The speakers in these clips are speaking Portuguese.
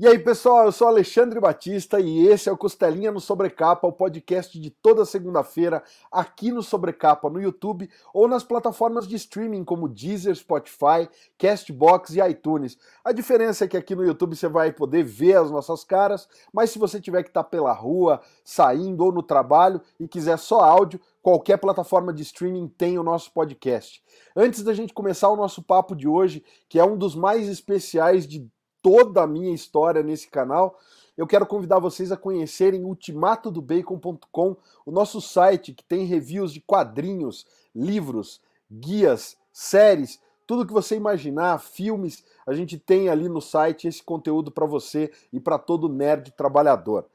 E aí, pessoal, eu sou Alexandre Batista e esse é o Costelinha no Sobrecapa, o podcast de toda segunda-feira aqui no Sobrecapa, no YouTube ou nas plataformas de streaming como Deezer, Spotify, Castbox e iTunes. A diferença é que aqui no YouTube você vai poder ver as nossas caras, mas se você tiver que estar pela rua, saindo ou no trabalho e quiser só áudio, qualquer plataforma de streaming tem o nosso podcast. Antes da gente começar o nosso papo de hoje, que é um dos mais especiais de toda a minha história nesse canal, eu quero convidar vocês a conhecerem ultimatodobacon.com, o nosso site que tem reviews de quadrinhos, livros, guias, séries, tudo que você imaginar, filmes, a gente tem ali no site esse conteúdo para você e para todo nerd trabalhador.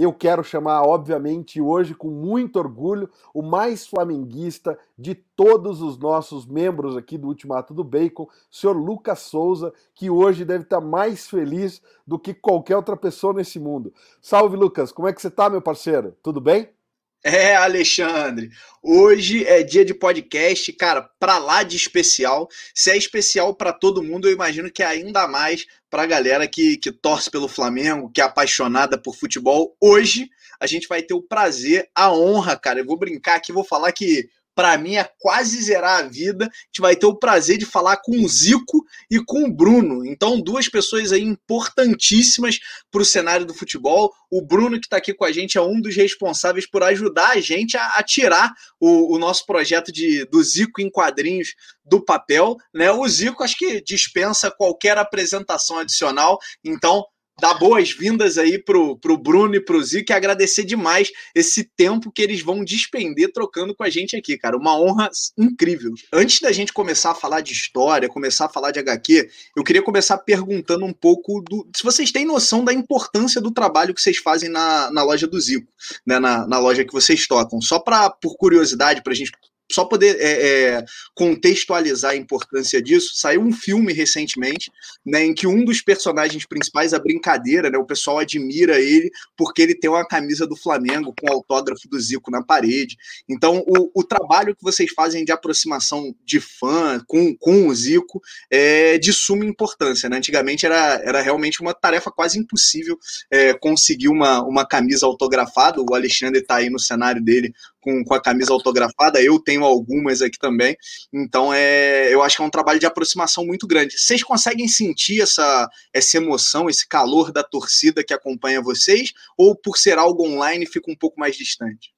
Eu quero chamar, obviamente, hoje com muito orgulho, o mais flamenguista de todos os nossos membros aqui do Ultimato do Bacon, o senhor Lucas Souza, que hoje deve estar mais feliz do que qualquer outra pessoa nesse mundo. Salve, Lucas, como é que você está, meu parceiro? Tudo bem? É, Alexandre. Hoje é dia de podcast, cara, pra lá de especial. Se é especial para todo mundo, eu imagino que é ainda mais pra galera que, que torce pelo Flamengo, que é apaixonada por futebol. Hoje a gente vai ter o prazer, a honra, cara. Eu vou brincar aqui, vou falar que para mim é quase zerar a vida. A gente vai ter o prazer de falar com o Zico e com o Bruno. Então, duas pessoas aí importantíssimas para o cenário do futebol. O Bruno, que está aqui com a gente, é um dos responsáveis por ajudar a gente a, a tirar o, o, nosso projeto de, do Zico em quadrinhos do papel. Né? O Zico acho que dispensa qualquer apresentação adicional. Então, dar boas-vindas aí pro, pro Bruno e pro Zico e agradecer demais esse tempo que eles vão despender trocando com a gente aqui, cara. Uma honra incrível. Antes da gente começar a falar de história, começar a falar de HQ, eu queria começar perguntando um pouco do. Se vocês têm noção da importância do trabalho que vocês fazem na, na loja do Zico, né? Na, na loja que vocês tocam. Só pra, por curiosidade, pra gente só poder é, é, contextualizar a importância disso, saiu um filme recentemente, né, em que um dos personagens principais, a brincadeira, né, o pessoal admira ele porque ele tem uma camisa do Flamengo com o autógrafo do Zico na parede. Então, o, o trabalho que vocês fazem de aproximação de fã com, com o Zico é de suma importância. Né? Antigamente era, era realmente uma tarefa quase impossível é, conseguir uma, uma camisa autografada. O Alexandre está aí no cenário dele com, com a camisa autografada, eu tenho algumas aqui também. Então, é, eu acho que é um trabalho de aproximação muito grande. Vocês conseguem sentir essa, essa emoção, esse calor da torcida que acompanha vocês? Ou por ser algo online fica um pouco mais distante?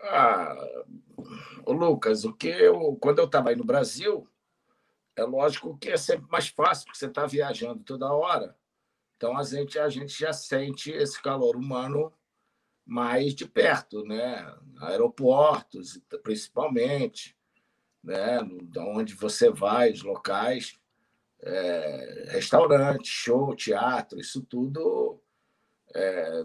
Ah, Lucas, o que eu, quando eu estava aí no Brasil, é lógico que é sempre mais fácil, porque você está viajando toda hora. Então a gente, a gente já sente esse calor humano mais de perto, né? Aeroportos, principalmente, né? De onde você vai, os locais, é, restaurante, show, teatro, isso tudo. É,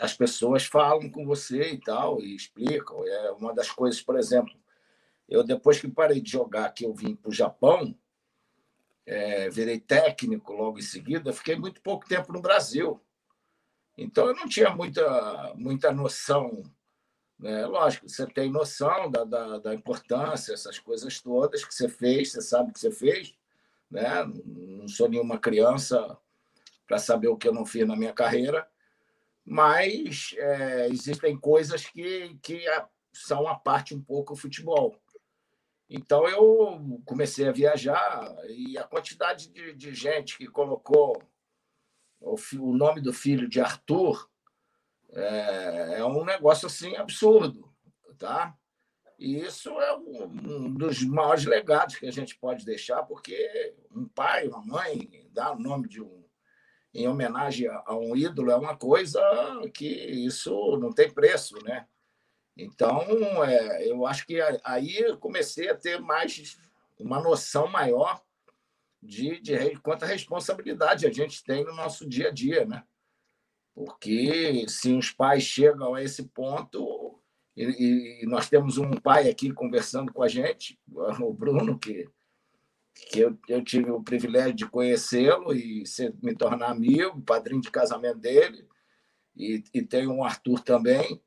as pessoas falam com você e tal, e explicam. É uma das coisas, por exemplo, eu depois que parei de jogar, que eu vim para o Japão, é, virei técnico logo em seguida, fiquei muito pouco tempo no Brasil. Então, eu não tinha muita, muita noção. Né? Lógico, você tem noção da, da, da importância, essas coisas todas que você fez, você sabe que você fez. Né? Não sou nenhuma criança para saber o que eu não fiz na minha carreira, mas é, existem coisas que, que são a parte um pouco do futebol. Então eu comecei a viajar e a quantidade de, de gente que colocou o, o nome do filho de Arthur é, é, um negócio assim absurdo, tá? E isso é um, dos maiores legados que a gente pode deixar, porque um pai, uma mãe, dar o nome de um em homenagem a um ídolo é uma coisa que isso não tem preço, né? Então, é, eu acho que aí eu comecei a ter mais uma noção maior de, de quanta responsabilidade a gente tem no nosso dia a dia, né? Porque se os pais chegam a esse ponto, e, e nós temos um pai aqui conversando com a gente, o Bruno, que, que eu, eu tive o privilégio de conhecê-lo e ser, me tornar amigo, padrinho de casamento dele, e, e tem um Arthur também,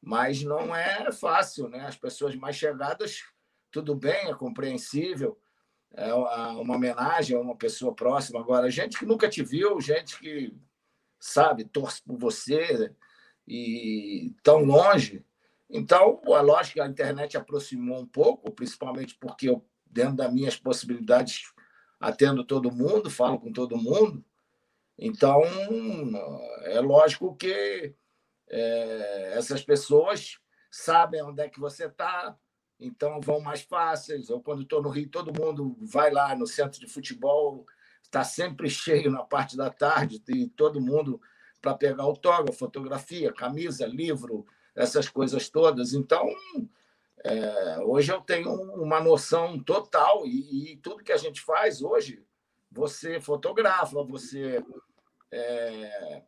mas não é fácil, né? As pessoas mais chegadas, tudo bem, é compreensível, é uma homenagem a uma pessoa próxima. Agora, gente que nunca te viu, gente que, sabe, torce por você e tão longe. Então, é lógico que a internet aproximou um pouco, principalmente porque eu, dentro das minhas possibilidades, atendo todo mundo, falo com todo mundo. Então, é lógico que é, essas pessoas sabem onde é que você está, então vão mais fáceis. Ou quando estou no Rio, todo mundo vai lá no centro de futebol, está sempre cheio na parte da tarde, e todo mundo para pegar autógrafo, fotografia, camisa, livro, essas coisas todas. Então, é, hoje eu tenho uma noção total, e, e, tudo que a gente faz hoje, você fotografa, você é,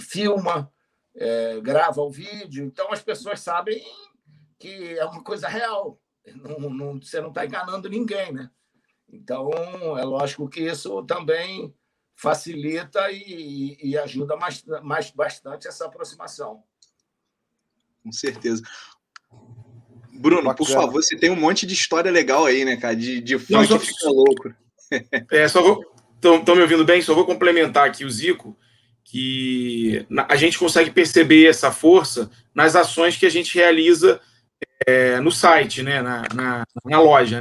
filma, é, grava o vídeo, então as pessoas sabem que é uma coisa real. Não, não, você não está enganando ninguém, né? Então, é lógico que isso também facilita e, e ajuda mais, mais bastante essa aproximação. Com certeza. Bruno, Bacana. por favor, você tem um monte de história legal aí, né, cara? De, de fã que fica louco. É, só vou. Estão me ouvindo bem? Só vou complementar aqui o Zico, que a gente consegue perceber essa força nas ações que a gente realiza é, no site, né, na, na, na loja.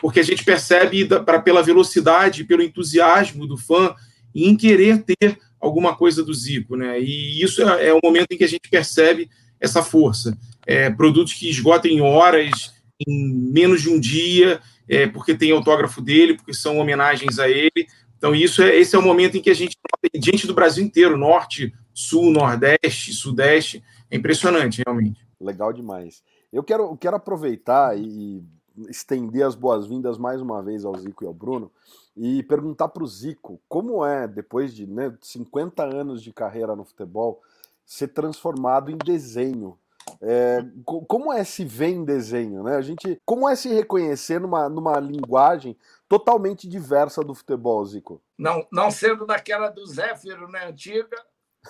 Porque a gente percebe pra, pela velocidade, pelo entusiasmo do fã em querer ter alguma coisa do Zico, né? E isso é, é o momento em que a gente percebe essa força. É, produtos que esgotam em horas, em menos de um dia, é, porque tem autógrafo dele, porque são homenagens a ele. Então, isso é, esse é o momento em que a gente, diante do Brasil inteiro, norte, sul, nordeste, sudeste, é impressionante, realmente. Legal demais. Eu quero, quero aproveitar e estender as boas-vindas mais uma vez ao Zico e ao Bruno e perguntar para o Zico como é, depois de né, 50 anos de carreira no futebol, ser transformado em desenho. É, como é se ver em desenho, né? A gente, como é se reconhecer numa, numa linguagem totalmente diversa do futebol, Zico? Não, não sendo daquela do Zéfiro, né, antiga,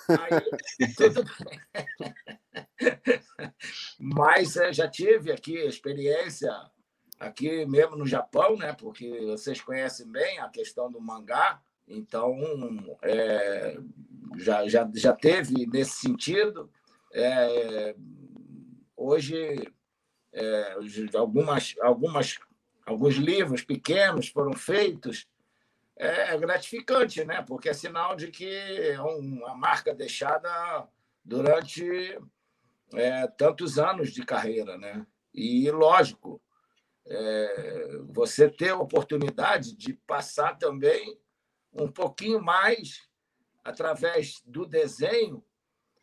Aí, tudo Mas é, já tive aqui experiência aqui mesmo no Japão, né? Porque vocês conhecem bem a questão do mangá, então é, já, já, já teve nesse sentido. É, hoje é, algumas, algumas, alguns livros pequenos foram feitos é gratificante, né? Porque é sinal de que é uma marca deixada durante é, tantos anos de carreira, né? E lógico, é, você ter a oportunidade de passar também um pouquinho mais através do desenho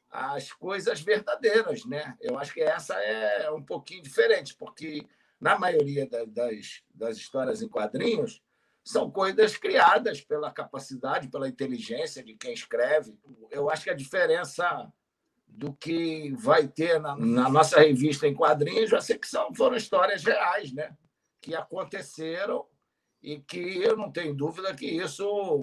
as coisas verdadeiras, né? Eu acho que essa é um pouquinho diferente, porque na maioria das, das histórias em quadrinhos são coisas criadas pela capacidade, pela inteligência de quem escreve. Eu acho que a diferença do que vai ter na, na nossa revista em quadrinhos vai ser que são, foram histórias reais, né? que aconteceram e que eu não tenho dúvida que isso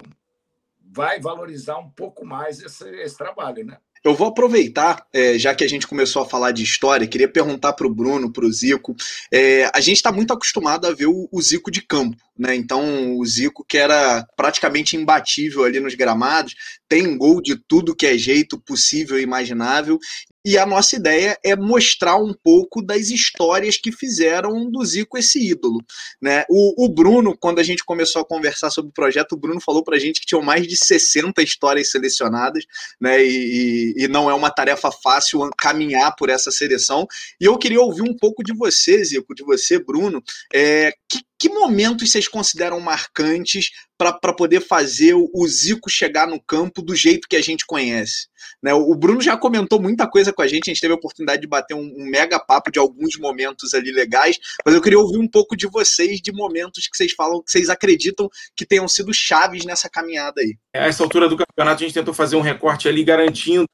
vai valorizar um pouco mais esse, esse trabalho. Né? Eu vou aproveitar, é, já que a gente começou a falar de história, queria perguntar para o Bruno, para o Zico. É, a gente está muito acostumado a ver o, o, Zico de campo, né? Então, o Zico, que era praticamente imbatível ali nos gramados, tem gol de tudo que é jeito possível e imaginável. E a nossa ideia é mostrar um pouco das histórias que fizeram do Zico esse ídolo. Né? O, o Bruno, quando a gente começou a conversar sobre o projeto, o Bruno falou para a gente que tinham mais de 60 histórias selecionadas, né? E, e, não é uma tarefa fácil caminhar por essa seleção. E eu queria ouvir um pouco de você, Zico, de você, Bruno. É, que, que momentos vocês consideram marcantes para poder fazer o Zico chegar no campo do jeito que a gente conhece? Né? O Bruno já comentou muita coisa com a gente, a gente teve a oportunidade de bater um, um, mega papo de alguns momentos ali legais, mas eu queria ouvir um pouco de vocês, de momentos que vocês falam, que vocês acreditam que tenham sido chaves nessa caminhada aí. A essa altura do campeonato, a gente tentou fazer um recorte ali garantindo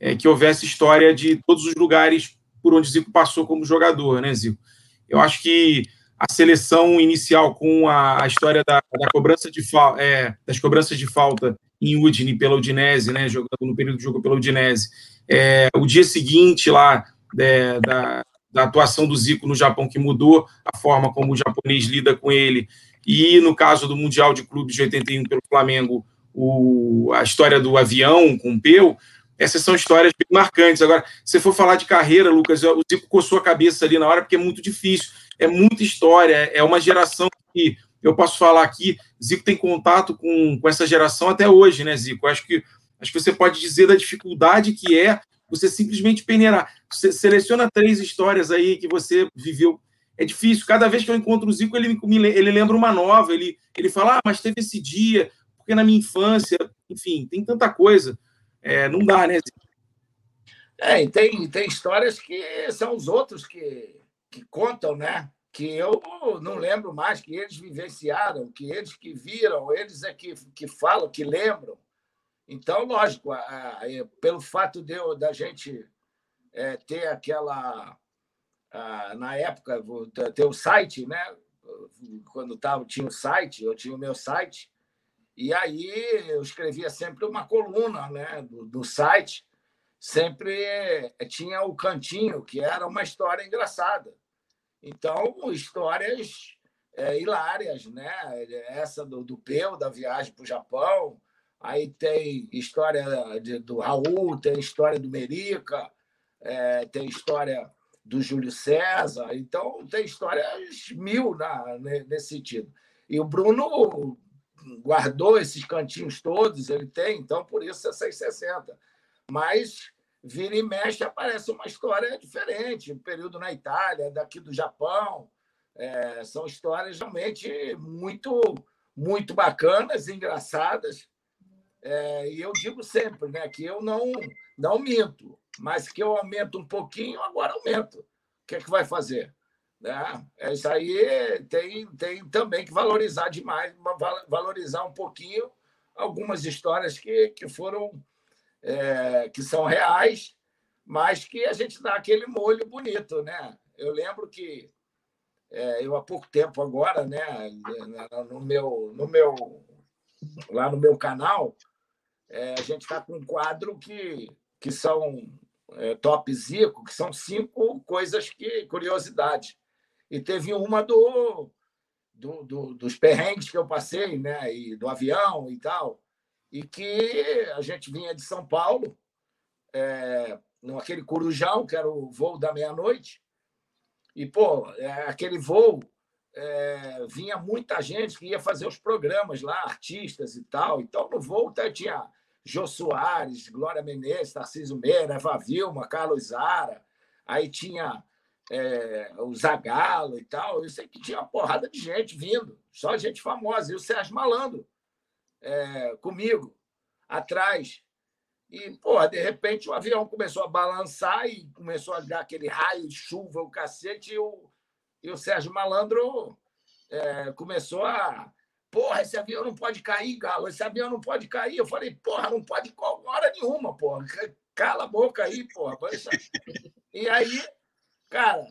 é, que houvesse história de todos os lugares por onde Zico passou como jogador, né, Zico? Eu acho que a seleção inicial com a, a história da, da cobrança de é, das cobranças de falta em Udine pela Udinese, né, jogando no período de jogo pela Udinese. É, o dia seguinte lá é, da, da atuação do Zico no Japão, que mudou a forma como o japonês lida com ele, e no caso do Mundial de Clubes de 81 pelo Flamengo, o, a história do avião com o Peu, essas são histórias bem marcantes. Agora, se for falar de carreira, Lucas, o Zico coçou a cabeça ali na hora, porque é muito difícil, é muita história, é uma geração que eu posso falar aqui, Zico tem contato com, com essa geração até hoje, né, Zico? Acho que, acho que você pode dizer da dificuldade que é você simplesmente peneirar. Você seleciona três histórias aí que você viveu. É difícil. Cada vez que eu encontro o Zico, ele, ele lembra uma nova. Ele, ele fala, ah, mas teve esse dia, porque na minha infância, enfim, tem tanta coisa. É, não dá, né, Zico? É, e tem, tem histórias que são os outros que, que contam, né? Que eu não lembro mais, que eles vivenciaram, que eles que viram, eles é que, que falam, que lembram. Então, lógico, a, a, pelo fato de eu, da gente é, ter aquela. A, na época, ter o site, né? Quando tava, tinha o site, eu tinha o meu site, e aí eu escrevia sempre uma coluna né, do, do site, sempre é, tinha o cantinho, que era uma história engraçada. Então, histórias é, hilárias, né? Essa do, do Peu, da viagem para o Japão, Aí tem história de, do Raul, tem história do Merica, é, tem história do Júlio César. Então, tem histórias mil na, nesse sentido. E o Bruno guardou esses cantinhos todos, ele tem, então por isso é 660. Mas vira e mexe aparece uma história diferente, um período na Itália, daqui do Japão. É, são histórias realmente muito, muito bacanas, engraçadas. É, e eu digo sempre né, que eu não, não minto, mas que eu aumento um pouquinho, agora aumento. O que é que vai fazer? Né? É, isso aí tem, tem também que valorizar demais, valorizar um pouquinho algumas histórias que, que foram é, que são reais, mas que a gente dá aquele molho bonito, né? Eu lembro que é, eu há pouco tempo agora, né, no meu, no meu lá no meu canal, é, a gente está com um quadro que, que são é, top Zico, que são cinco coisas que curiosidade. E teve uma do, do, do, dos perrengues que eu passei, né? E do avião e tal, e que a gente vinha de São Paulo, é, naquele Corujão, que era o voo da meia-noite, e, pô, é, aquele voo é, vinha muita gente que ia fazer os programas lá, artistas e tal. Então, no voo tinha Jô Soares, Glória Menezes, Tarcísio Meira, Eva Vilma, Carlos Zara, aí tinha é, o Zagalo e tal. Eu sei que tinha uma porrada de gente vindo, só gente famosa. E o Sérgio Malandro é, comigo, atrás. E, pô, de repente o avião começou a balançar e começou a dar aquele raio de chuva, o cacete, e o, e o Sérgio Malandro é, começou a Porra, esse avião não pode cair, Galo. Esse avião não pode cair. Eu falei, porra, não pode hora nenhuma, porra. Cala a boca aí, porra. E aí, cara,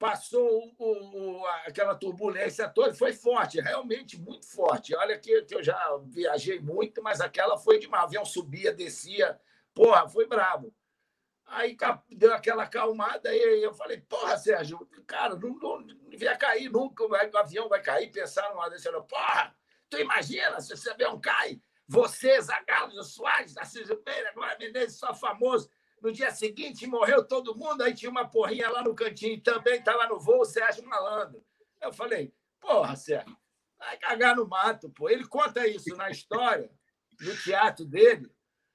passou o, o, aquela turbulência toda, foi forte, realmente muito forte. Olha que, que eu já viajei muito, mas aquela foi demais. O avião subia, descia, porra, foi brabo. Aí deu aquela acalmada e eu falei, porra, Sérgio, cara, não, não, não ia cair nunca, o avião vai cair, pensaram lá desse porra, tu imagina se esse avião cai, você, Zagallo, Soares, Narciso Pereira, Glória Menezes, só famoso, no dia seguinte morreu todo mundo, aí tinha uma porrinha lá no cantinho, também estava no voo, Sérgio Malandro. Eu falei, porra, Sérgio, vai cagar no mato, pô. Ele conta isso na história, no teatro dele,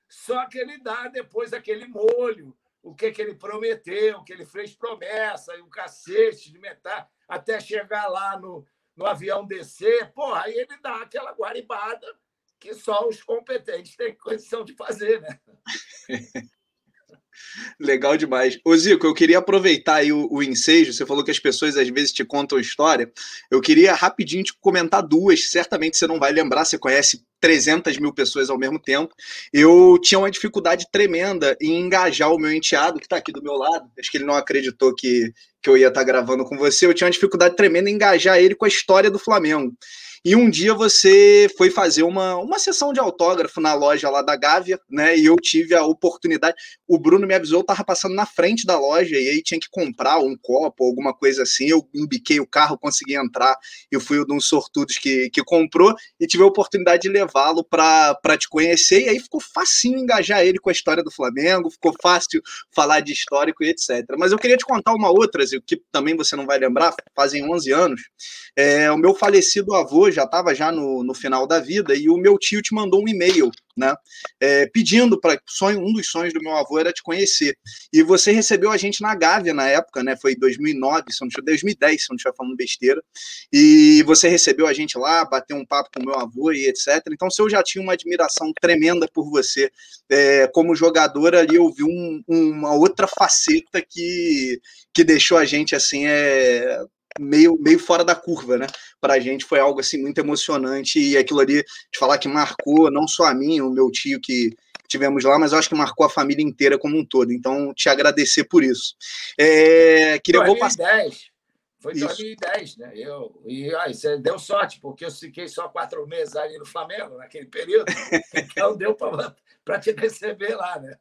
só que ele dá depois aquele molho, o que, que ele prometeu, que ele fez promessa, e o cacete de metade, até chegar lá no, no avião descer, porra, aí ele dá aquela guaribada que só os competentes têm condição de fazer, né? Legal demais. Ô Zico, eu queria aproveitar aí o, o, ensejo. Você falou que as pessoas às vezes te contam história. Eu queria rapidinho te comentar duas. Certamente você não vai lembrar, você conhece 300 mil pessoas ao mesmo tempo. Eu tinha uma dificuldade tremenda em engajar o meu enteado, que está aqui do meu lado. Acho que ele não acreditou que, que eu ia estar tá gravando com você. Eu tinha uma dificuldade tremenda em engajar ele com a história do Flamengo. E um dia você foi fazer uma, uma sessão de autógrafo na loja lá da Gávea, né? E eu tive a oportunidade. O Bruno me avisou, eu tava passando na frente da loja e aí tinha que comprar um copo, alguma coisa assim. Eu embiquei o carro, consegui entrar. Eu fui um dos sortudos que, que comprou e tive a oportunidade de levá-lo para te conhecer. E aí ficou facinho engajar ele com a história do Flamengo, ficou fácil falar de histórico e etc. Mas eu queria te contar uma outra, que também você não vai lembrar, fazem 11 anos. É, o meu falecido avô já estava já no, no final da vida e o meu tio te mandou um e-mail né? É, pedindo para sonho, um dos sonhos do meu avô era te conhecer. E você recebeu a gente na Gávea na época, né? Foi 2009, se não 2010, se não estiver falando besteira. E você recebeu a gente lá, bateu um papo com o meu avô e etc. Então, se eu já tinha uma admiração tremenda por você é, como jogador ali, eu vi um, uma outra faceta que que deixou a gente assim é meio, meio fora da curva, né? Para a gente foi algo assim muito emocionante e aquilo ali de falar que marcou não só a mim, o meu tio que tivemos lá, mas acho que marcou a família inteira como um todo. Então, te agradecer por isso. É, queria 2010. Passar... Foi em 2010, né? Eu, e aí, você deu sorte, porque eu fiquei só quatro meses ali no Flamengo, naquele período. Então, deu para para te receber lá, né?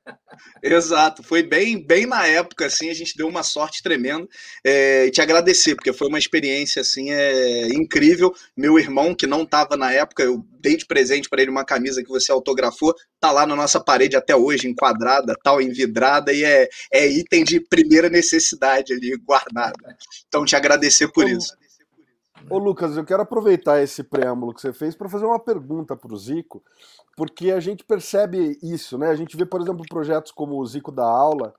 Exato, foi bem, bem na época, assim, a gente deu uma sorte tremenda é, e te agradecer, porque foi uma experiência, assim, é, incrível. Meu irmão, que não estava na época, eu dei de presente para ele uma camisa que você autografou, tá lá na nossa parede até hoje, enquadrada, tal, envidrada, e é, é item de primeira necessidade ali, guardada. Então, te agradecer por isso. Ô Lucas, eu quero aproveitar esse preâmbulo que você fez para fazer uma pergunta para o Zico, porque a gente percebe isso, né? A gente vê, por exemplo, projetos como o Zico da Aula,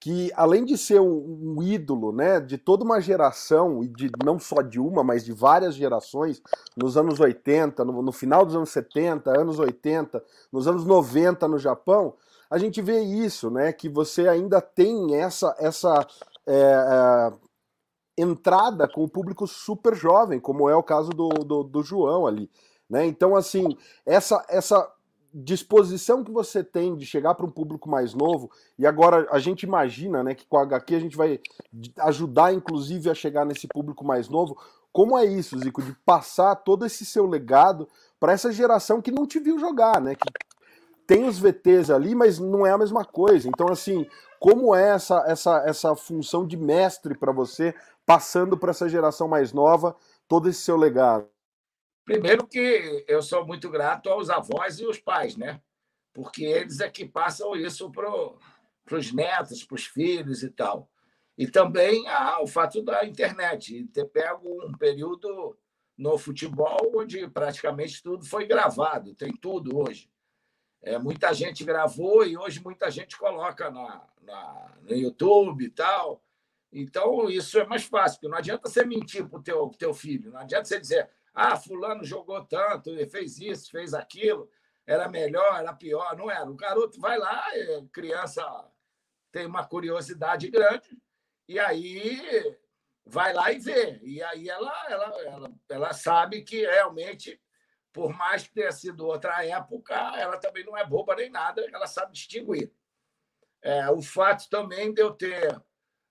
que além de ser um, um, ídolo, né, de toda uma geração, e de não só de uma, mas de várias gerações, nos anos 80, no, no final dos anos 70, anos 80, nos anos 90 no Japão, a gente vê isso, né, que você ainda tem essa, essa é, é, entrada com o público super jovem, como é o caso do, do, do João ali. Né? Então, assim, essa, essa disposição que você tem de chegar para um público mais novo, e agora a gente imagina né, que com a HQ a gente vai ajudar, inclusive, a chegar nesse público mais novo. Como é isso, Zico, de passar todo esse seu legado para essa geração que não te viu jogar, né? Que tem os VTs ali, mas não é a mesma coisa. Então, assim, como é essa, essa, essa função de mestre para você, passando para essa geração mais nova, todo esse seu legado? Primeiro que eu sou muito grato aos avós e os pais, né? Porque eles é que passam isso para os netos, para os filhos e tal. E também ah, o fato da internet, ter pego um período no futebol onde praticamente tudo foi gravado, tem tudo hoje. É, muita gente gravou e hoje muita gente coloca na, na, no YouTube e tal. Então, isso é mais fácil, porque não adianta você mentir para o teu, teu filho, não adianta você dizer, ah, fulano jogou tanto, fez isso, fez aquilo, era melhor, era pior. Não era. O garoto vai lá, criança tem uma curiosidade grande, e aí vai lá e vê. E aí ela, ela, ela, ela sabe que realmente, por mais que tenha sido outra época, ela também não é boba nem nada, ela sabe distinguir. É, o fato também de eu ter,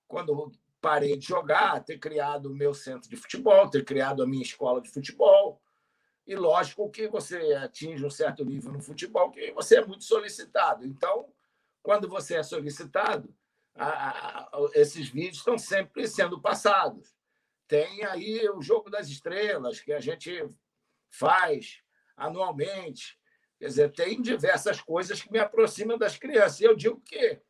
quando parei de jogar, ter criado o meu centro de futebol, ter criado a minha escola de futebol. E lógico que você atinge um certo nível no futebol que você é muito solicitado. Então, quando você é solicitado, a, a, esses vídeos estão sempre sendo passados. Tem aí o Jogo das Estrelas, que a gente faz anualmente. Quer dizer, tem diversas coisas que me aproximam das crianças. E eu digo que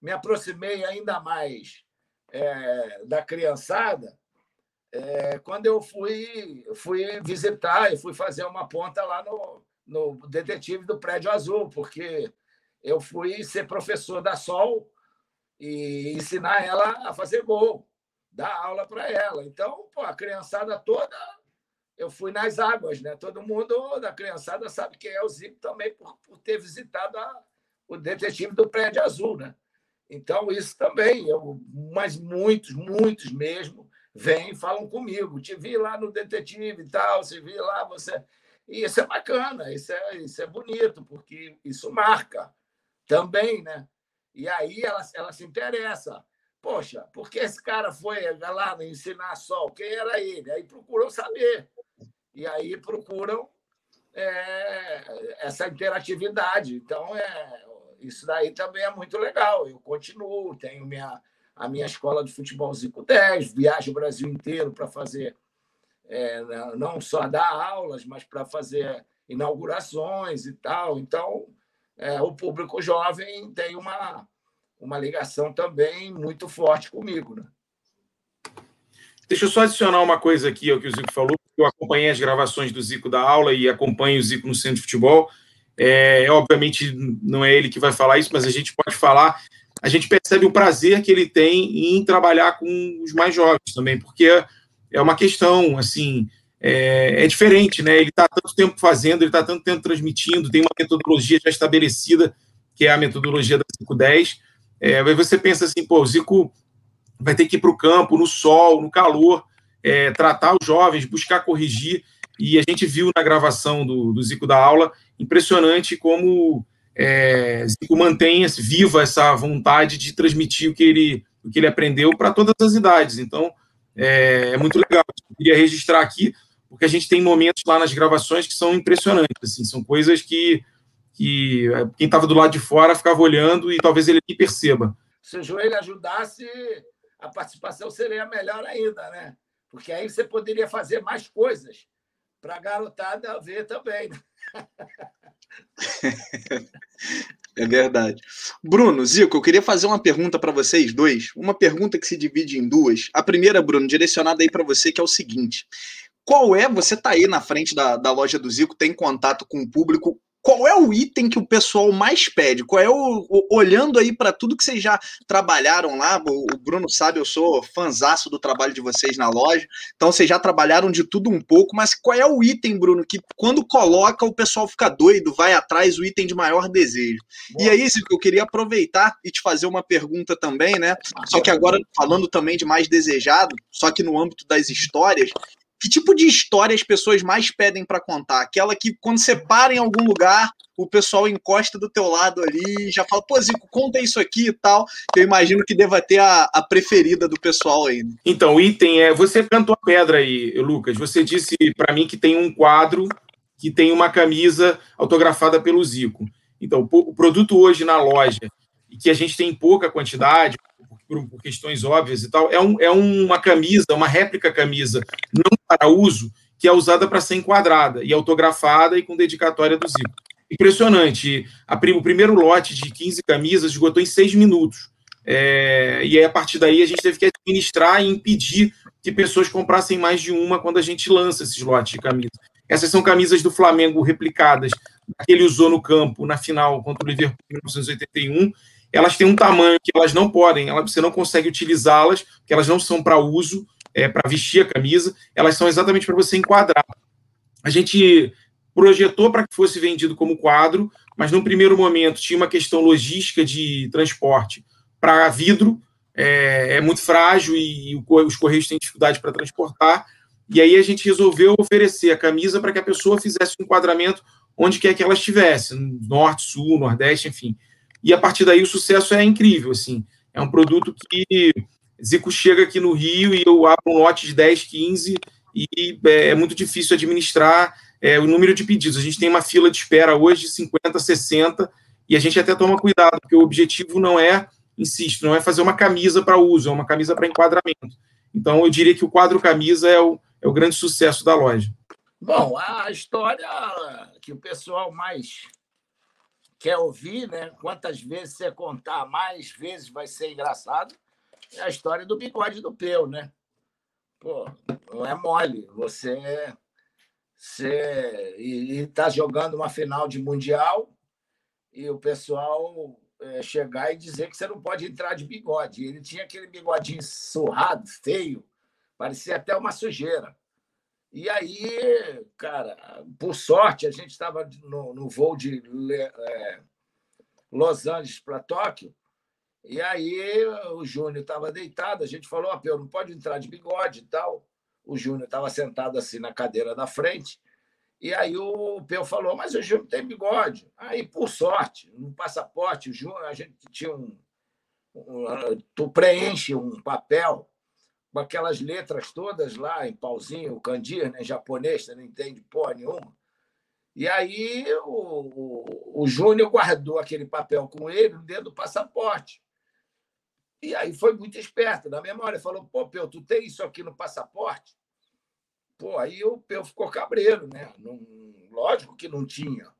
me aproximei ainda mais é, da criançada, é, quando eu fui, fui visitar e fui fazer uma ponta lá no, no detetive do Prédio Azul, porque eu fui ser professor da Sol e ensinar ela a fazer gol, dar aula para ela. Então, pô, a criançada toda, eu fui nas águas, né? Todo mundo da criançada sabe quem é o Zico também por, por ter visitado a, o detetive do Prédio Azul, né? Então, isso também, eu, mas muitos, muitos mesmo, vêm e falam comigo. Te vi lá no detetive e tal, se vi lá, você. E isso é bacana, isso é, isso é bonito, porque isso marca também, né? E aí ela, ela se interessa. Poxa, por que esse cara foi lá ensinar sol? Quem era ele? Aí procurou saber. E aí procuram é, essa interatividade. Então, é, isso daí também é muito legal. Eu continuo, tenho minha, a minha escola de futebol Zico 10, viajo o Brasil inteiro para fazer, é, não só dar aulas, mas para fazer inaugurações e tal. Então, é, o público jovem tem uma, uma ligação também muito forte comigo. Né? Deixa eu só adicionar uma coisa aqui ao que o Zico falou. Eu acompanhei as gravações do Zico da aula e acompanho o Zico no centro de futebol. É, obviamente não é ele que vai falar isso, mas a gente pode falar. A gente percebe o prazer que ele tem em trabalhar com os mais jovens também, porque é uma questão assim é, é diferente, né? Ele está tanto tempo fazendo, ele está tanto tempo transmitindo, tem uma metodologia já estabelecida, que é a metodologia da 510. É, você pensa assim, pô, o Zico vai ter que ir para o campo, no sol, no calor, é, tratar os jovens, buscar corrigir. E a gente viu na gravação do, do Zico da aula, impressionante como é, Zico mantém viva essa vontade de transmitir o que ele, o que ele aprendeu para todas as idades. Então, é, é muito legal. Eu queria registrar aqui, porque a gente tem momentos lá nas gravações que são impressionantes. Assim, são coisas que, que é, quem estava do lado de fora ficava olhando e talvez ele perceba. Se o joelho ajudasse, a participação seria melhor ainda, né? Porque aí você poderia fazer mais coisas para a garotada ver também. É verdade. Bruno, Zico, eu queria fazer uma pergunta para vocês dois. Uma pergunta que se divide em duas. A primeira, Bruno, direcionada aí para você, que é o seguinte: qual é? Você está aí na frente da, da loja do Zico, tem contato com o público qual é o item que o pessoal mais pede? Qual é o, o olhando aí para tudo que vocês já trabalharam lá? O, o, Bruno sabe, eu sou fanzaço do trabalho de vocês na loja. Então vocês já trabalharam de tudo um pouco, mas qual é o item, Bruno, que quando coloca o pessoal fica doido, vai atrás o item de maior desejo? E aí, Zico, eu queria aproveitar e te fazer uma pergunta também, né? Só que agora falando também de mais desejado, só que no âmbito das histórias, que tipo de história as pessoas mais pedem para contar? Aquela que, quando você para em algum lugar, o pessoal encosta do teu lado ali já fala, pô, Zico, conta isso aqui e tal. Eu imagino que deva ter a, a preferida do pessoal aí. Né? Então, o item é. Você cantou a pedra aí, Lucas. Você disse para mim que tem um quadro que tem uma camisa autografada pelo Zico. Então, o produto hoje na loja, e que a gente tem pouca quantidade, por, por questões óbvias e tal, é, um, é uma camisa, uma réplica camisa, não para uso, que é usada para ser enquadrada e autografada e com dedicatória do Zico. Impressionante. A, o primeiro lote de 15 camisas esgotou em seis minutos. É, e aí, a partir daí, a gente teve que administrar e impedir que pessoas comprassem mais de uma quando a gente lança esses lotes de camisas. Essas são camisas do Flamengo replicadas, que ele usou no campo na final contra o Liverpool em 1981, elas têm um tamanho que elas não podem, você não consegue utilizá-las, porque elas não são para uso, é, para vestir a camisa, elas são exatamente para você enquadrar. A gente projetou para que fosse vendido como quadro, mas num primeiro momento tinha uma questão logística de transporte para vidro, é, é, muito frágil e os correios têm dificuldade para transportar. E aí a gente resolveu oferecer a camisa para que a pessoa fizesse um enquadramento onde quer que ela estivesse, norte, sul, nordeste, enfim. E a partir daí o sucesso é incrível, assim. É um produto que Zico chega aqui no Rio e eu abro um lote de 10, 15 e é, é muito difícil administrar é, o número de pedidos. A gente tem uma fila de espera hoje de 50, 60 e a gente até toma cuidado, porque o objetivo não é, insisto, não é fazer uma camisa para uso, é uma camisa para enquadramento. Então eu diria que o quadro camisa é o, é o grande sucesso da loja. Bom, a história que o pessoal mais quer ouvir, né? Quantas vezes você contar, mais vezes vai ser engraçado. É a história do bigode do Peu, né? Pô, não é mole. Você, você e está jogando uma final de mundial e o pessoal é, chegar e dizer que você não pode entrar de bigode. Ele tinha aquele bigodinho surrado, feio, parecia até uma sujeira. E aí, cara, por sorte, a gente estava no, no, voo de é, Los Angeles para Tóquio, e aí o Júnior estava deitado, a gente falou, ó, oh, não pode entrar de bigode e tal. O Júnior estava sentado assim na cadeira da frente, e aí o Peu falou, mas o Júnior tem bigode. Aí, por sorte, no passaporte, o Júnior, a gente tinha um, um. Tu preenche um papel com aquelas letras todas lá em pauzinho, o kanji, né, japonês, não entende porra nenhuma. E aí o, o, o Júnior guardou aquele papel com ele dentro do passaporte. E aí foi muito esperto. Na memória, falou: pô, Peu, tu tem isso aqui no passaporte? Pô, aí o Peu ficou cabreiro, né? Não, lógico que não tinha.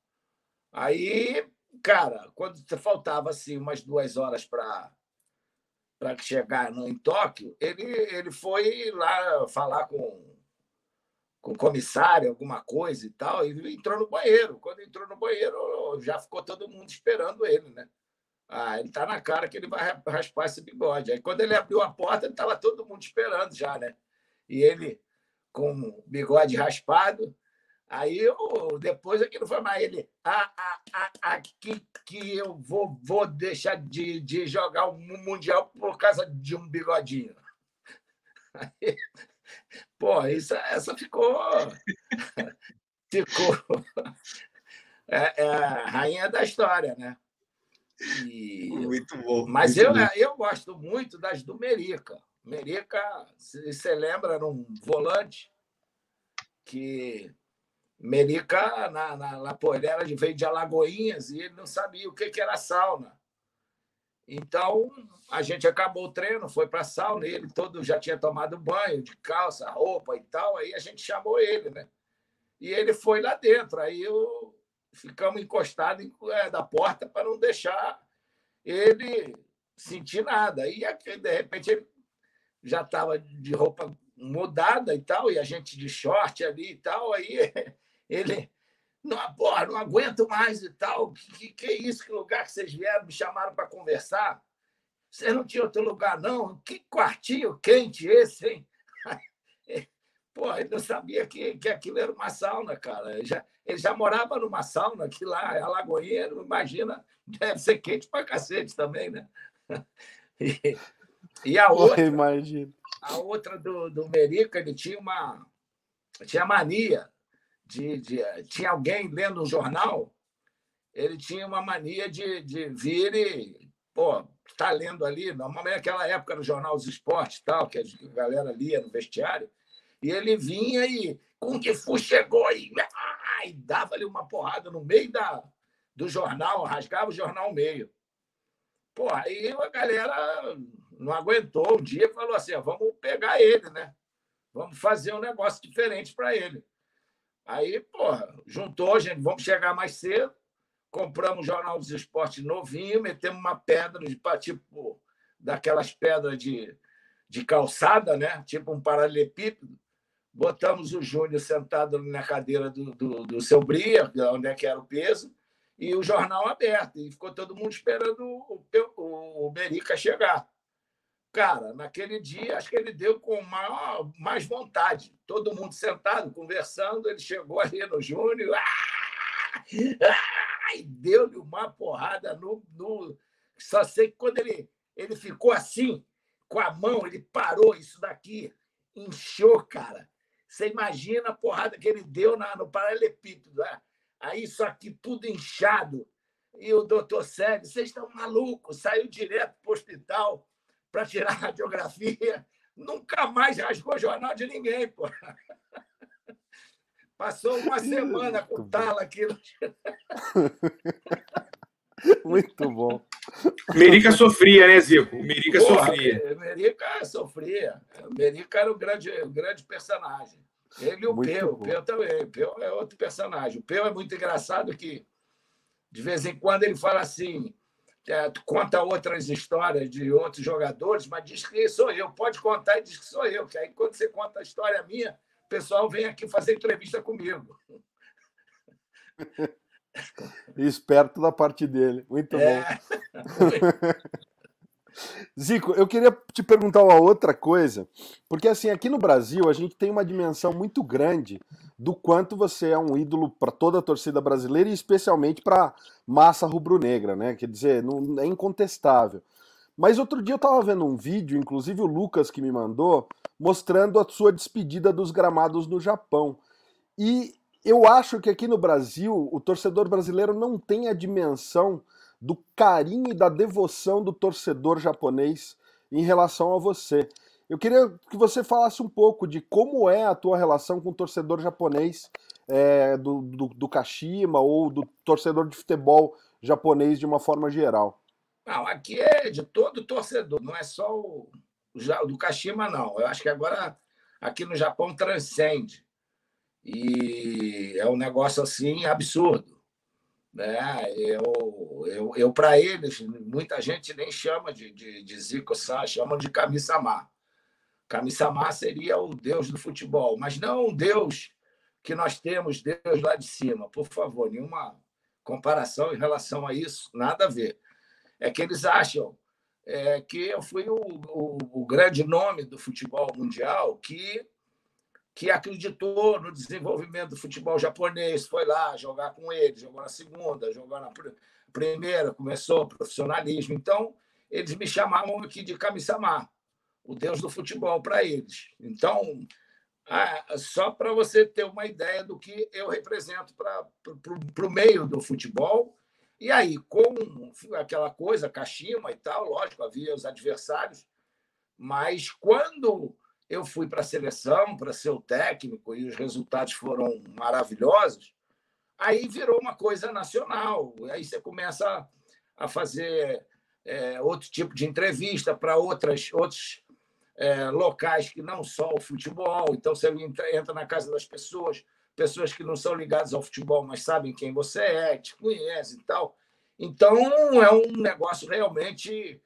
Aí, cara, quando faltava assim umas duas horas para para chegar no, em Tóquio, ele, ele foi lá falar com, com o comissário, alguma coisa e tal, e entrou no banheiro. Quando entrou no banheiro, já ficou todo mundo esperando ele, né? Ah, ele tá na cara que ele vai raspar esse bigode. Aí quando ele abriu a porta, estava todo mundo esperando já, né? E ele com o bigode raspado, Aí eu, depois aqui não foi mais ele. Ah, ah, ah, aqui que eu vou, vou deixar de, de jogar o Mundial por causa de um bigodinho. Aí, pô, isso, essa ficou. ficou. É, é, a rainha da história, né? E, muito bom. Mas muito eu, bom. eu gosto muito das do Merica. Merica, você lembra, era um volante que Merica, na, na, na Porela, veio de Alagoinhas e ele não sabia o que, que era sauna. Então, a gente acabou o treino, foi para a sauna, ele todo já tinha tomado banho, de calça, roupa e tal, aí a gente chamou ele, né? E ele foi lá dentro, aí eu, ficamos encostados em, é, da porta para não deixar ele sentir nada. Aí, de repente, ele já estava de roupa mudada e tal, e a gente de short ali e tal, aí ele, não, porra, não aguento mais e tal. Que, que, é isso? Que lugar que vocês vieram, me chamaram para conversar? Vocês não tinham outro lugar, não? Que quartinho quente esse, hein? Pô, ele não sabia que, que aquilo era uma sauna, cara. Ele já, ele já morava numa sauna que lá, Lagoinha, imagina, deve ser quente pra cacete também, né? E, e a outra, a outra do, do Merica, ele tinha uma tinha mania de, de, tinha alguém lendo um jornal, ele tinha uma mania de, de vir e, pô, está lendo ali, normalmente naquela época no jornal Os Esportes, tal, que a galera lia no vestiário, e ele vinha e com que fu chegou e, ah, e dava-lhe uma porrada no meio da, do jornal, rasgava o jornal meio. Pô, aí a galera não aguentou um dia falou assim: vamos pegar ele, né? Vamos fazer um negócio diferente para ele. Aí, porra, juntou, gente, vamos chegar mais cedo. Compramos o Jornal dos Esportes novinho, metemos uma pedra de tipo daquelas pedras de, de calçada, né? Tipo um paralelepípedo. Botamos o Júnior sentado na cadeira do, do, do seu Bria, onde é que era o peso, e o jornal aberto. E ficou todo mundo esperando o, o, o Berica chegar. Cara, naquele dia, acho que ele deu com maior, mais vontade. Todo mundo sentado, conversando. Ele chegou ali no Júnior ah! ah! e deu-lhe uma porrada no, no. Só sei que quando ele, ele ficou assim, com a mão, ele parou isso daqui, inchou, cara. Você imagina a porrada que ele deu na, no paralelepípedo. Né? Aí isso aqui tudo inchado. E o doutor Sérgio, vocês estão malucos, saiu direto para o hospital para tirar a radiografia. Nunca mais rasgou jornal de ninguém, pô. Passou uma semana com o tala aqui. Muito bom. Merica sofria, né, Zico? Merica Porra, sofria. Merica sofria. Merica era o grande, o grande personagem. Ele e o muito Peu. O Peu também. O Peu é outro personagem. O Peu é muito engraçado que, de vez em quando, ele fala assim: é, conta outras histórias de outros jogadores, mas diz que sou eu. Pode contar e diz que sou eu. Que aí, quando você conta a história minha, o pessoal vem aqui fazer entrevista comigo. Esperto da parte dele. Muito é. bom. Zico, eu queria te perguntar uma outra coisa, porque assim, aqui no Brasil a gente tem uma dimensão muito grande do quanto você é um ídolo para toda a torcida brasileira e especialmente para massa rubro-negra, né? Quer dizer, não, é incontestável. Mas outro dia eu estava vendo um vídeo, inclusive o Lucas que me mandou, mostrando a sua despedida dos gramados no Japão. E eu acho que aqui no Brasil o torcedor brasileiro não tem a dimensão do carinho e da devoção do torcedor japonês em relação a você. Eu queria que você falasse um pouco de como é a tua relação com o torcedor japonês é, do, do, do Kashima ou do torcedor de futebol japonês de uma forma geral. Não, aqui é de todo torcedor, não é só o, o do Kashima, não. Eu acho que agora aqui no Japão transcende. E é um negócio assim absurdo. Né? Eu, eu, eu para eles, muita gente nem chama de, de, de Zico-san, chamam de Kami-sama. Kami-sama seria o deus do futebol, mas não o deus que nós temos, Deus lá de cima. Por favor, nenhuma comparação em relação a isso, nada a ver. É que eles acham é, que eu fui o, o, o, grande nome do futebol mundial que, que acreditou no desenvolvimento do futebol japonês, foi lá jogar com eles, jogou na segunda, jogou na primeira, começou o profissionalismo. Então, eles me chamavam aqui de Kami-sama, o deus do futebol para eles. Então, só para você ter uma ideia do que eu represento para o meio do futebol. E aí, com aquela coisa, Kashima e tal, lógico, havia os adversários, mas quando eu fui para a seleção, para ser o técnico, e os resultados foram maravilhosos, aí virou uma coisa nacional. Aí você começa a fazer é, outro tipo de entrevista para outras outros é, locais que não só o futebol. Então, você entra, na casa das pessoas, pessoas que não são ligadas ao futebol, mas sabem quem você é, te conhecem e tal. Então, é um negócio realmente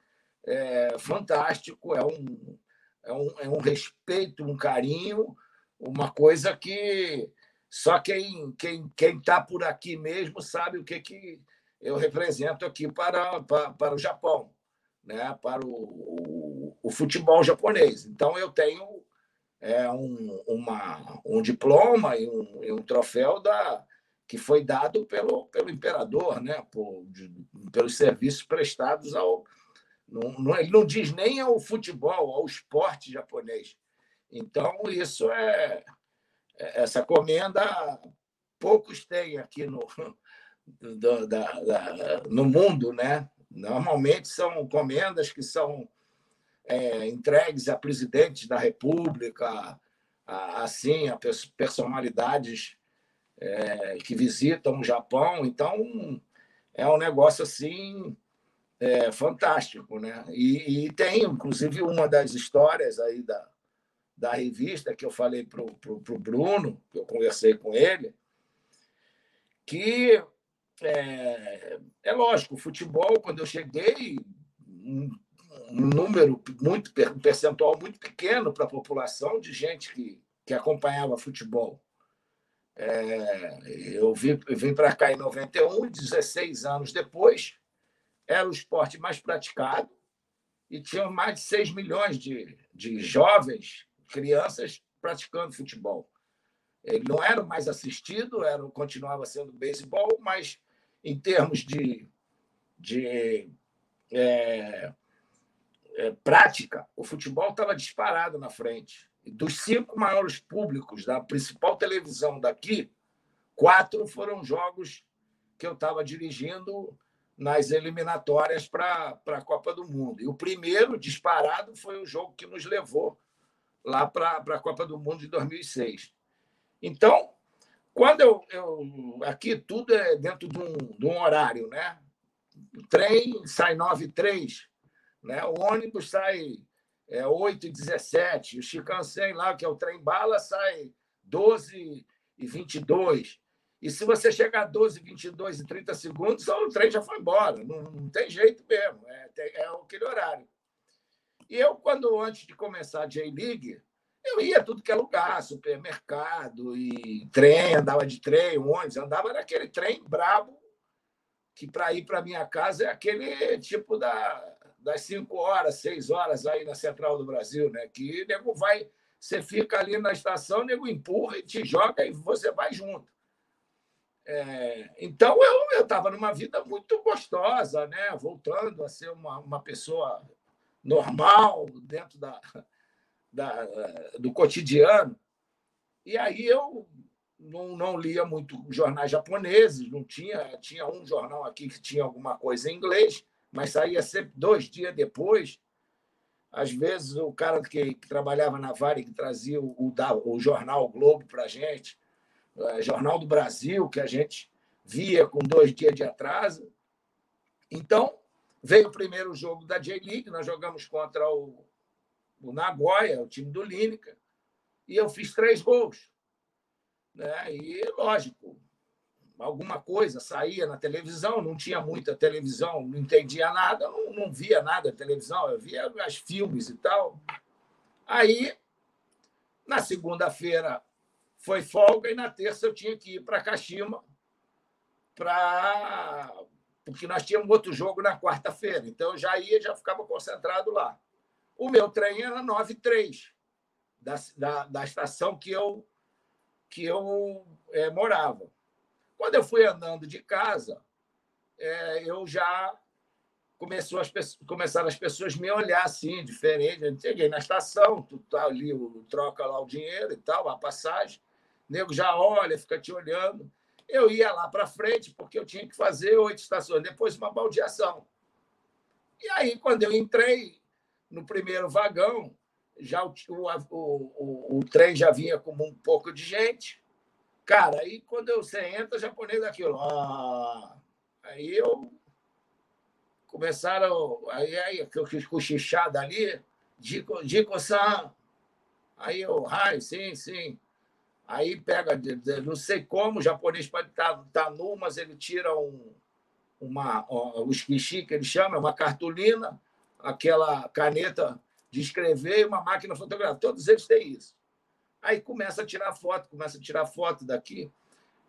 é, fantástico, é um, é, um, é um respeito, um carinho, uma coisa que só quem quem quem está por aqui mesmo sabe o que, que eu represento aqui para, para, para o Japão, né? para o, o futebol japonês. Então, eu tenho é, um, uma, um diploma e um, e um, troféu da, que foi dado pelo, pelo imperador, né? Por, de, pelos serviços prestados ao. Não, não, ele não diz nem ao futebol, ao esporte japonês. Então, isso é. é essa comenda poucos têm aqui no, do, da, da, no mundo, né? Normalmente são comendas que são é, entregues a presidentes da República, a, assim, a personalidades é, que visitam o Japão. Então, é um negócio assim é, fantástico, né? E, e, tem, inclusive, uma das histórias aí da, da revista que eu falei para o Bruno, que eu conversei com ele, que é, é lógico, o futebol, quando eu cheguei, um número muito um percentual muito pequeno para a população de gente que, que acompanhava futebol. É, eu vim, vim para cá em 91, 16 anos depois, era o esporte mais praticado e tinha mais de 6 milhões de, de jovens, crianças, praticando futebol. Ele não era mais assistido, era, continuava sendo beisebol, mas em termos de, de é, é, prática, o futebol estava disparado na frente. Dos cinco maiores públicos da principal televisão daqui, quatro foram jogos que eu estava dirigindo nas eliminatórias para a Copa do Mundo. E o primeiro disparado foi o jogo que nos levou lá para a Copa do Mundo de 2006. Então, quando eu, eu. Aqui tudo é dentro de um, de um horário, né? O trem sai 9 e 3, né? O ônibus sai é, 8 e 17, o Chicansen lá, que é o trem-bala, sai 12 e 22. E se você chegar a 12, 22 e 30 segundos, o trem já foi embora. Não, não tem jeito mesmo. É, é aquele horário. E eu, quando antes de começar a J-League, eu ia tudo que é lugar, supermercado e trem, andava de trem, ônibus, andava naquele trem brabo, que para ir para minha casa é aquele tipo da, das 5 horas, 6 horas aí na Central do Brasil, né? Que nego vai, você fica ali na estação, nego empurra e te joga e você vai junto. É, então eu estava numa vida muito gostosa, né? Voltando a ser uma, uma pessoa normal dentro da, da, do cotidiano. E aí eu não, não lia muito jornais japoneses, não tinha, tinha um jornal aqui que tinha alguma coisa em inglês, mas saía sempre dois dias depois. Às vezes, o cara que, que trabalhava na Vale, que trazia o, o, o jornal Globo para gente, Jornal do Brasil, que a gente via com dois dias de atraso. Então, veio o primeiro jogo da J-League, nós jogamos contra o, o Nagoya, o time do Línica, e eu fiz três gols. Né? E, lógico, alguma coisa saía na televisão, não tinha muita televisão, não entendia nada, não, não via nada na televisão, eu via as filmes e tal. Aí, na segunda-feira, foi folga e na terça eu tinha que ir para Kashima para porque nós tínhamos outro jogo na quarta-feira. Então eu já ia, já ficava concentrado lá. O meu trem era 9 3 da, da, da estação que eu que eu é, morava. Quando eu fui andando de casa, é, eu já começou as começaram as pessoas me olhar assim, diferente. Eu cheguei na estação, tu tá ali, troca lá o dinheiro e tal, a passagem. Nego já olha, fica te olhando. Eu ia lá para frente, porque eu tinha que fazer oito estações, depois uma baldeação. E aí, quando eu entrei no primeiro vagão, já o, o, o, o trem já vinha com um pouco de gente. Cara, aí quando você entra, japonês daquilo. Ah, aí eu começaram. Aí, aí que eu quis cochichada ali, Dico-san. Aí eu, ai, sim, sim. Aí pega, não sei como, o japonês pode estar tá, tá nu, mas ele tira um, uma, o esquichi, que ele chama, uma cartolina, aquela caneta de escrever uma máquina fotográfica. Todos eles têm isso. Aí começa a tirar foto, começa a tirar foto daqui.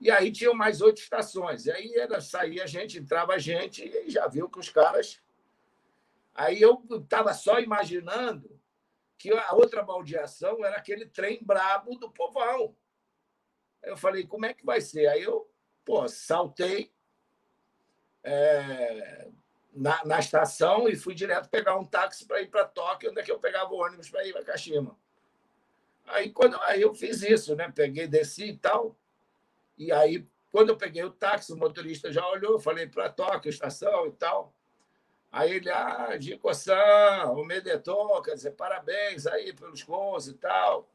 E aí tinham mais oito estações. E aí era, saía a gente, entrava a gente e já viu que os caras. Aí eu estava só imaginando que a outra baldeação era aquele trem brabo do povão. Eu falei, como é que vai ser? Aí eu, pô, saltei é, na, na estação e fui direto pegar um táxi para ir para Tóquio, onde é que eu pegava o ônibus para ir para Kashima. Aí, quando, aí eu fiz isso, né? Peguei, desci e tal. E aí, quando eu peguei o táxi, o motorista já olhou, falei para Tóquio, estação e tal. Aí ele, ah, Gico-san, o Medetor, quer dizer, parabéns aí pelos gols e tal.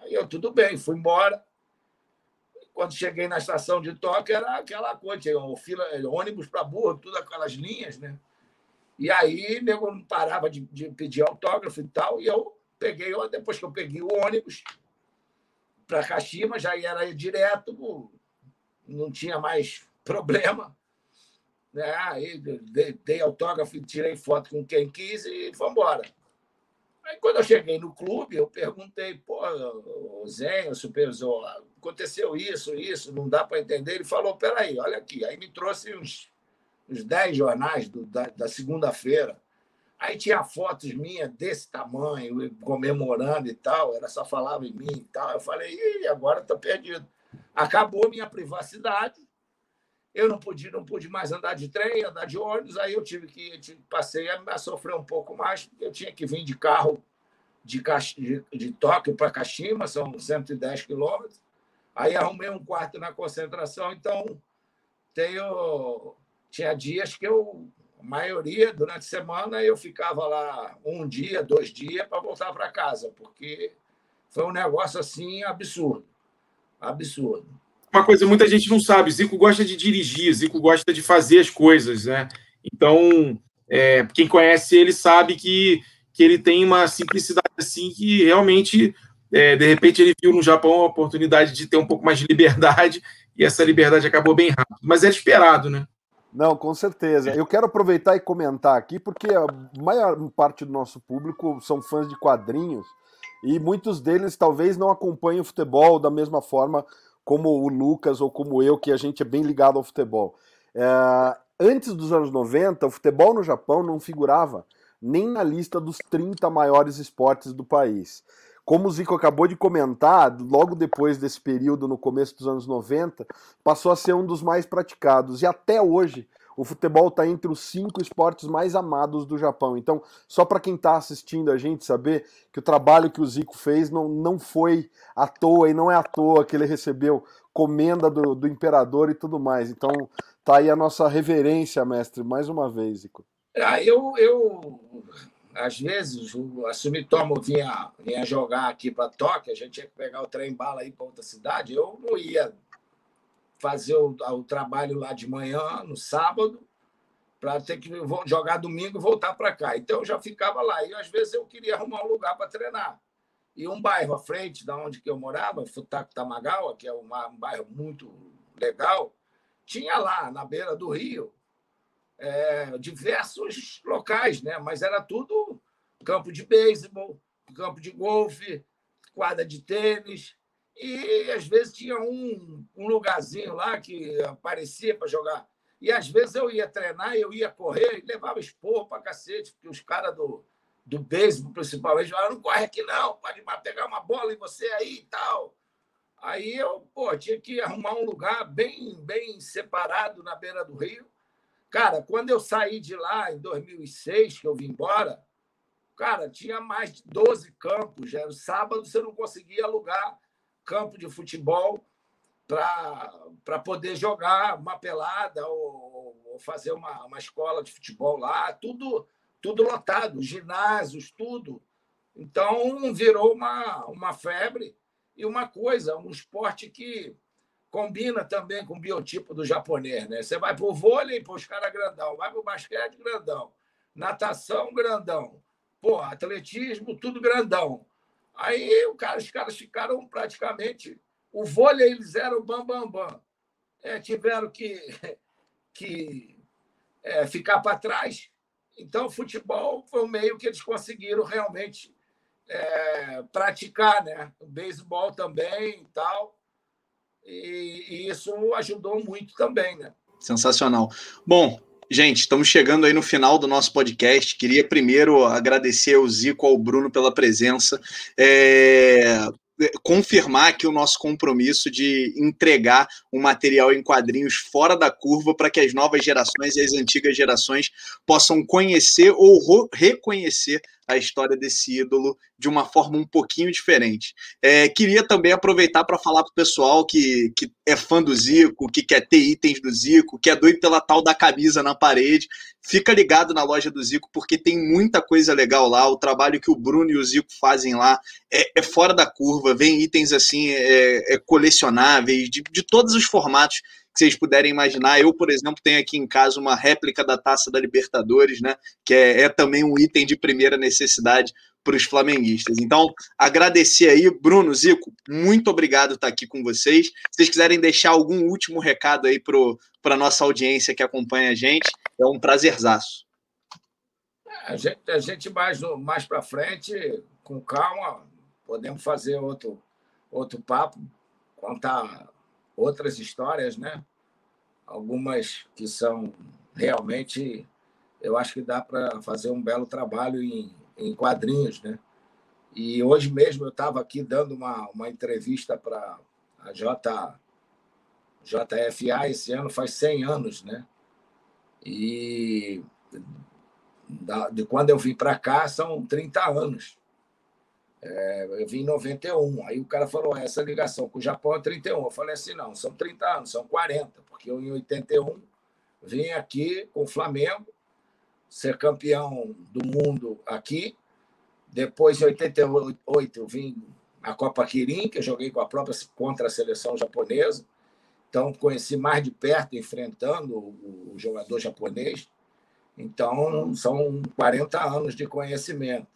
Aí eu, tudo bem, fui embora quando cheguei na estação de Tóquio, era aquela coisa, tinha um fila, ônibus para burro, tudo aquelas linhas, né? E aí, nego não parava de, de, pedir autógrafo e tal, e eu peguei, depois que eu peguei o ônibus para Kashima, já era direto, não tinha mais problema. Né? Aí dei, dei autógrafo, tirei foto com quem quis e foi embora. Quando eu cheguei no clube, eu perguntei, pô, Zen, o supervisor, aconteceu isso, isso, não dá para entender. Ele falou, peraí, olha aqui. Aí me trouxe uns, uns 10 jornais do, da, da segunda-feira. Aí tinha fotos minhas desse tamanho, comemorando e tal, era só falava em mim e tal. Eu falei, Ih, agora estou perdido. Acabou minha privacidade, eu não pude, não pude mais andar de trem, andar de ônibus, aí eu tive que passei a, sofrer um pouco mais, eu tinha que vir de carro de, de, de Tóquio para Kashima, são 110 quilômetros. Aí arrumei um quarto na concentração, então tenho tinha dias que eu a maioria durante a semana eu ficava lá um dia, dois dias para voltar para casa, porque foi um negócio assim absurdo, absurdo uma coisa muita gente não sabe, Zico gosta de dirigir, Zico gosta de fazer as coisas, né? Então, é, quem conhece ele sabe que, que ele tem uma simplicidade assim que realmente, é, de repente, ele viu no Japão a oportunidade de ter um pouco mais de liberdade e essa liberdade acabou bem rápido. Mas era esperado, né? Não, com certeza. Eu quero aproveitar e comentar aqui, porque a maior parte do nosso público são fãs de quadrinhos e muitos deles talvez não acompanhem o futebol da mesma forma como o Lucas ou como eu, que a gente é bem ligado ao futebol. É, antes dos anos 90, o futebol no Japão não figurava nem na lista dos 30 maiores esportes do país. Como o Zico acabou de comentar, logo depois desse período, no começo dos anos 90, passou a ser um dos mais praticados. E até hoje, o futebol está entre os cinco esportes mais amados do Japão. Então, só para quem está assistindo a gente saber que o trabalho que o Zico fez não, não foi à toa e não é à toa que ele recebeu comenda do, do imperador e tudo mais. Então, tá aí a nossa reverência, mestre, mais uma vez, Zico. Ah, eu, eu às vezes, a Sumitomo vinha, vinha jogar aqui para Tóquio, a gente tinha que pegar o trem bala aí para outra cidade. Eu não ia fazer o, o trabalho lá de manhã, no sábado, para ter que jogar domingo e voltar para cá. Então eu já ficava lá. E às vezes eu queria arrumar um lugar para treinar. E um bairro à frente da onde que eu morava, Futaco Tamagawa, que é um bairro muito legal, tinha lá, na beira do rio, é, diversos locais, né? mas era tudo campo de beisebol, campo de golfe, quadra de tênis, e às vezes tinha um, um lugarzinho lá que aparecia para jogar. E às vezes eu ia treinar, eu ia correr levava esporro para cacete, porque os caras do, do beisebol, principalmente, falavam: não corre aqui não, pode pegar uma bola em você aí e tal. Aí eu pô, tinha que arrumar um lugar bem, bem separado na beira do rio Cara, quando eu saí de lá em 2006, que eu vim embora, cara, tinha mais de 12 campos. Já. Sábado você não conseguia alugar campo de futebol para poder jogar uma pelada ou, ou fazer uma, uma escola de futebol lá. Tudo, tudo lotado, ginásios, tudo. Então virou uma, uma febre e uma coisa, um esporte que combina também com o biotipo do japonês, né? Você vai para o vôlei, para os caras grandão, vai para o basquete, grandão, natação, grandão, pô, atletismo, tudo grandão. Aí o cara, os caras ficaram praticamente. O vôlei eles eram bam, bam, bam. É, tiveram que, que é, ficar para trás. Então, o futebol foi o meio que eles conseguiram realmente é, praticar, né? O beisebol também e tal. E, e isso ajudou muito também, né? Sensacional. Bom, Gente, estamos chegando aí no final do nosso podcast. Queria primeiro agradecer ao Zico, ao Bruno pela presença. É, confirmar aqui o nosso compromisso de entregar um material em quadrinhos fora da curva para que as novas gerações e as antigas gerações possam conhecer ou reconhecer a história desse ídolo de uma forma um pouquinho diferente. É, queria também aproveitar para falar para o pessoal que, que é fã do Zico, que quer ter itens do Zico, que é doido pela tal da camisa na parede. Fica ligado na loja do Zico, porque tem muita coisa legal lá. O trabalho que o Bruno e o Zico fazem lá é, é fora da curva. Vem itens assim, é, é colecionáveis, de, de todos os formatos que vocês puderem imaginar. Eu, por exemplo, tenho aqui em casa uma réplica da Taça da Libertadores, né? Que é, é também um item de primeira necessidade para os flamenguistas. Então, agradecer aí, Bruno, Zico, muito obrigado por estar aqui com vocês. Se vocês quiserem deixar algum último recado aí para a nossa audiência que acompanha a gente, é um prazerzaço. A gente, a gente mais, mais para frente, com calma, podemos fazer outro, outro papo, contar outras histórias, né? Algumas que são realmente, eu acho que dá para fazer um belo trabalho em, em quadrinhos, né? E hoje mesmo eu estava aqui dando uma, uma entrevista para a J, JFA, esse ano faz 100 anos, né? E da, de quando eu vim para cá são 30 anos. É, eu vim em 91. Aí o cara falou: essa ligação com o Japão é 31. Eu falei assim: não, são 30 anos, são 40, porque eu em 81 vim aqui com o Flamengo, ser campeão do mundo aqui. Depois, em 88, eu vim na Copa Kirin, que eu joguei com a própria contra a seleção japonesa. Então, conheci mais de perto, enfrentando o jogador japonês. Então, são 40 anos de conhecimento.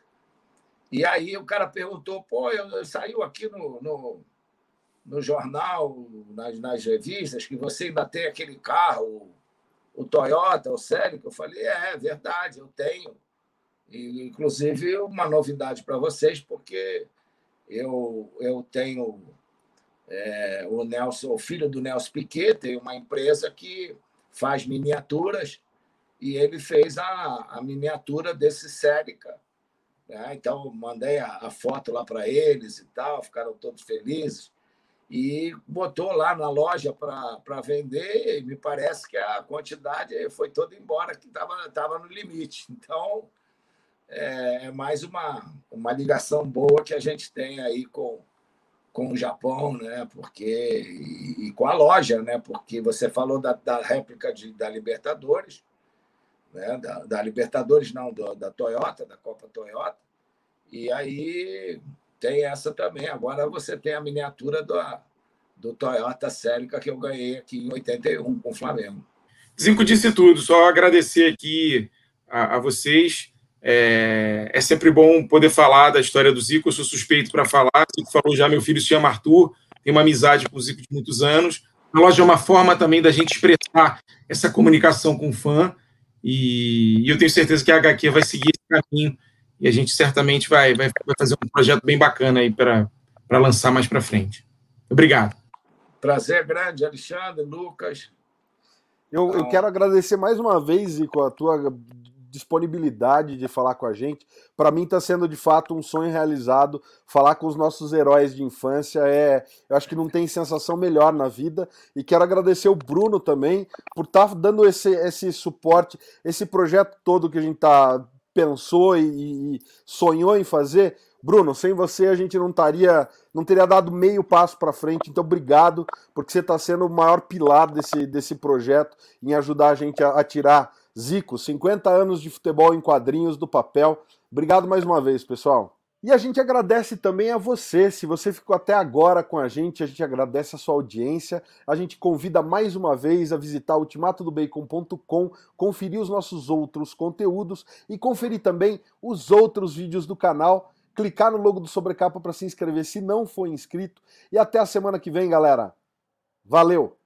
E aí o cara perguntou, pô, eu, eu saiu aqui no, no, no jornal, nas, nas, revistas, que você ainda tem aquele carro, o Toyota, o Celica. Eu falei, é, é verdade, eu tenho. E, inclusive, uma novidade para vocês, porque eu, eu tenho é, o Nelson, o filho do Nelson Piquet, tem uma empresa que faz miniaturas, e ele fez a, a miniatura desse Celica né? Então, mandei a, a foto lá para eles e tal, ficaram todos felizes. E botou lá na loja para vender, e me parece que a quantidade foi toda embora, que estava tava no limite. Então, é, é mais uma, uma ligação boa que a gente tem aí com, com o Japão, né? Porque e, e, com a loja, né? Porque você falou da, da réplica de, da Libertadores, né? da, da Libertadores, não, do, da Toyota, da Copa Toyota. E aí tem essa também. Agora você tem a miniatura do, do Toyota Celica que eu ganhei aqui em 81 com o Flamengo. Zico disse tudo, só agradecer aqui a, a vocês. É, é, sempre bom poder falar da história do Zico, eu sou suspeito para falar. Zico falou já, meu filho se chama Arthur, tem uma amizade com o Zico de muitos anos. A loja é uma forma também da gente expressar essa comunicação com o fã. E, e eu tenho certeza que a HQ vai seguir esse caminho e a gente certamente vai, vai, vai fazer um projeto bem bacana aí para lançar mais para frente. Obrigado. Prazer grande, Alexandre, Lucas. Eu, eu quero agradecer mais uma vez, Zico, a tua disponibilidade de falar com a gente. Para mim está sendo de fato um sonho realizado. Falar com os nossos heróis de infância é, eu acho que não tem sensação melhor na vida. E quero agradecer o Bruno também por estar tá dando esse, esse suporte, esse projeto todo que a gente tá pensou e, e sonhou em fazer. Bruno, sem você a gente não estaria, não teria dado meio passo para frente. Então, obrigado, porque você está sendo o maior pilar desse, desse projeto em ajudar a gente a, a tirar Zico, 50 anos de futebol em quadrinhos do papel. Obrigado mais uma vez, pessoal. E a gente agradece também a você. Se você ficou até agora com a gente, a gente agradece a sua audiência. A gente convida mais uma vez a visitar ultimatodobacon.com, conferir os nossos outros conteúdos e conferir também os outros vídeos do canal. Clicar no logo do Sobrecapa para se inscrever se não for inscrito. E até a semana que vem, galera. Valeu!